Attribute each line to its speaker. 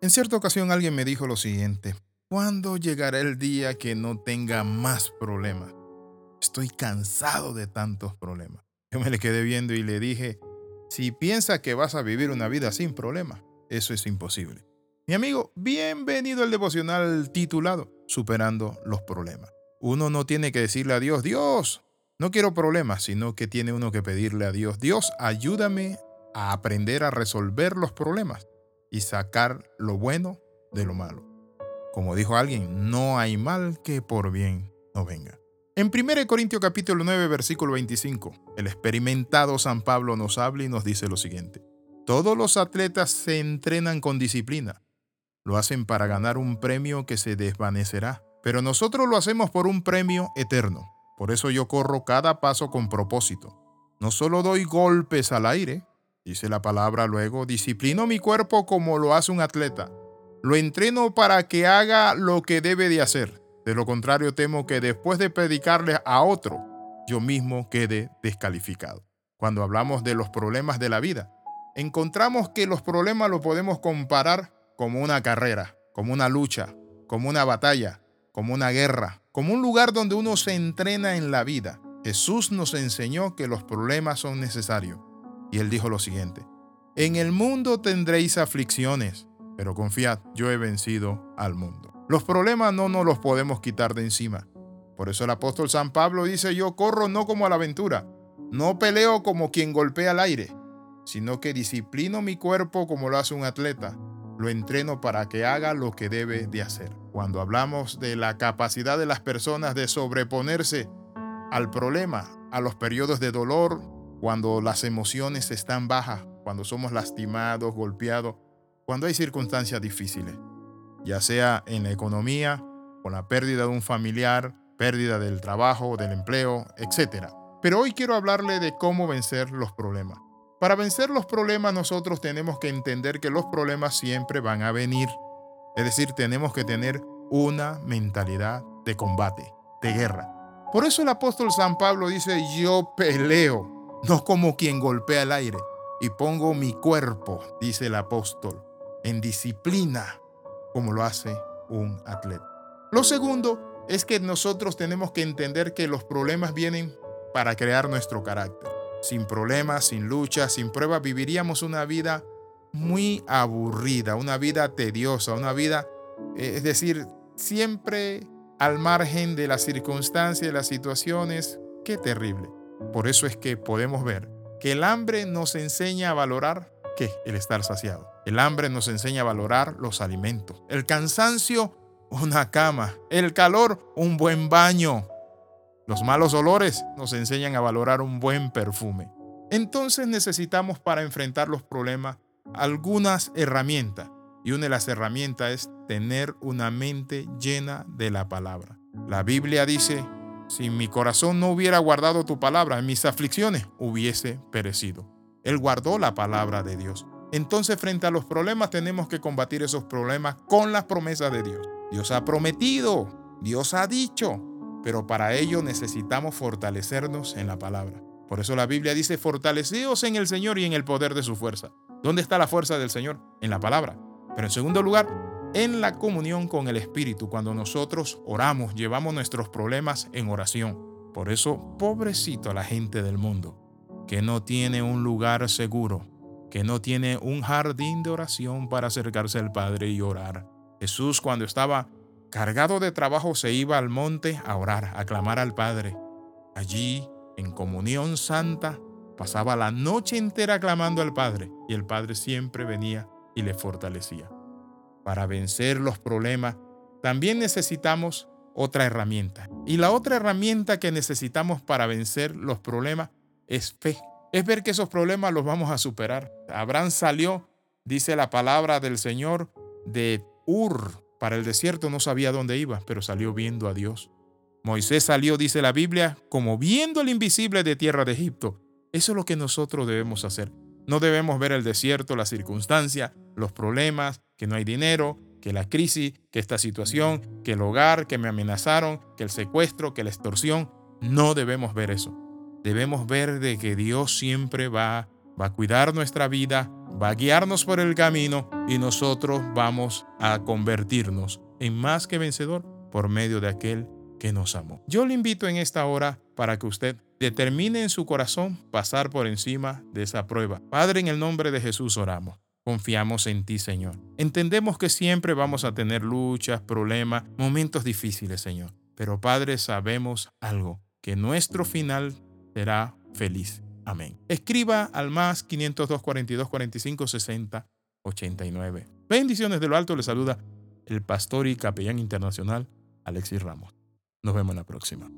Speaker 1: En cierta ocasión alguien me dijo lo siguiente, ¿cuándo llegará el día que no tenga más problemas? Estoy cansado de tantos problemas. Yo me le quedé viendo y le dije, si piensa que vas a vivir una vida sin problemas, eso es imposible. Mi amigo, bienvenido al devocional titulado Superando los problemas. Uno no tiene que decirle a Dios, Dios, no quiero problemas, sino que tiene uno que pedirle a Dios, Dios, ayúdame a aprender a resolver los problemas y sacar lo bueno de lo malo. Como dijo alguien, no hay mal que por bien no venga. En 1 Corintios capítulo 9, versículo 25, el experimentado San Pablo nos habla y nos dice lo siguiente. Todos los atletas se entrenan con disciplina. Lo hacen para ganar un premio que se desvanecerá, pero nosotros lo hacemos por un premio eterno. Por eso yo corro cada paso con propósito. No solo doy golpes al aire, Dice la palabra luego, disciplino mi cuerpo como lo hace un atleta. Lo entreno para que haga lo que debe de hacer. De lo contrario, temo que después de predicarle a otro, yo mismo quede descalificado. Cuando hablamos de los problemas de la vida, encontramos que los problemas los podemos comparar como una carrera, como una lucha, como una batalla, como una guerra, como un lugar donde uno se entrena en la vida. Jesús nos enseñó que los problemas son necesarios y él dijo lo siguiente, en el mundo tendréis aflicciones, pero confiad, yo he vencido al mundo. Los problemas no nos los podemos quitar de encima. Por eso el apóstol San Pablo dice, yo corro no como a la aventura, no peleo como quien golpea al aire, sino que disciplino mi cuerpo como lo hace un atleta, lo entreno para que haga lo que debe de hacer. Cuando hablamos de la capacidad de las personas de sobreponerse al problema, a los periodos de dolor, cuando las emociones están bajas, cuando somos lastimados, golpeados, cuando hay circunstancias difíciles, ya sea en la economía, con la pérdida de un familiar, pérdida del trabajo, del empleo, etc. Pero hoy quiero hablarle de cómo vencer los problemas. Para vencer los problemas nosotros tenemos que entender que los problemas siempre van a venir. Es decir, tenemos que tener una mentalidad de combate, de guerra. Por eso el apóstol San Pablo dice, yo peleo no como quien golpea el aire. Y pongo mi cuerpo, dice el apóstol, en disciplina, como lo hace un atleta. Lo segundo es que nosotros tenemos que entender que los problemas vienen para crear nuestro carácter. Sin problemas, sin lucha, sin pruebas, viviríamos una vida muy aburrida, una vida tediosa, una vida, eh, es decir, siempre al margen de las circunstancias, de las situaciones. Qué terrible. Por eso es que podemos ver que el hambre nos enseña a valorar ¿qué? El estar saciado. El hambre nos enseña a valorar los alimentos. El cansancio, una cama. El calor, un buen baño. Los malos olores nos enseñan a valorar un buen perfume. Entonces necesitamos para enfrentar los problemas algunas herramientas. Y una de las herramientas es tener una mente llena de la palabra. La Biblia dice si mi corazón no hubiera guardado tu palabra, en mis aflicciones hubiese perecido. Él guardó la palabra de Dios. Entonces frente a los problemas tenemos que combatir esos problemas con las promesas de Dios. Dios ha prometido, Dios ha dicho, pero para ello necesitamos fortalecernos en la palabra. Por eso la Biblia dice, fortaleceos en el Señor y en el poder de su fuerza. ¿Dónde está la fuerza del Señor? En la palabra. Pero en segundo lugar, en la comunión con el Espíritu. Cuando nosotros oramos, llevamos nuestros problemas en oración. Por eso, pobrecito a la gente del mundo, que no tiene un lugar seguro, que no tiene un jardín de oración para acercarse al Padre y orar. Jesús cuando estaba cargado de trabajo se iba al monte a orar, a clamar al Padre. Allí, en comunión santa, pasaba la noche entera clamando al Padre y el Padre siempre venía y le fortalecía para vencer los problemas, también necesitamos otra herramienta. Y la otra herramienta que necesitamos para vencer los problemas es fe. Es ver que esos problemas los vamos a superar. Abraham salió, dice la palabra del Señor, de Ur para el desierto, no sabía dónde iba, pero salió viendo a Dios. Moisés salió, dice la Biblia, como viendo el invisible de tierra de Egipto. Eso es lo que nosotros debemos hacer. No debemos ver el desierto, la circunstancia, los problemas, que no hay dinero, que la crisis, que esta situación, que el hogar, que me amenazaron, que el secuestro, que la extorsión. No debemos ver eso. Debemos ver de que Dios siempre va, va a cuidar nuestra vida, va a guiarnos por el camino y nosotros vamos a convertirnos en más que vencedor por medio de aquel que nos amó. Yo le invito en esta hora para que usted determine en su corazón pasar por encima de esa prueba. Padre, en el nombre de Jesús oramos. Confiamos en ti, Señor. Entendemos que siempre vamos a tener luchas, problemas, momentos difíciles, Señor. Pero Padre, sabemos algo, que nuestro final será feliz. Amén. Escriba al más 502 42 45 60 89. Bendiciones de lo alto. Le saluda el pastor y capellán internacional Alexis Ramos. Nos vemos en la próxima.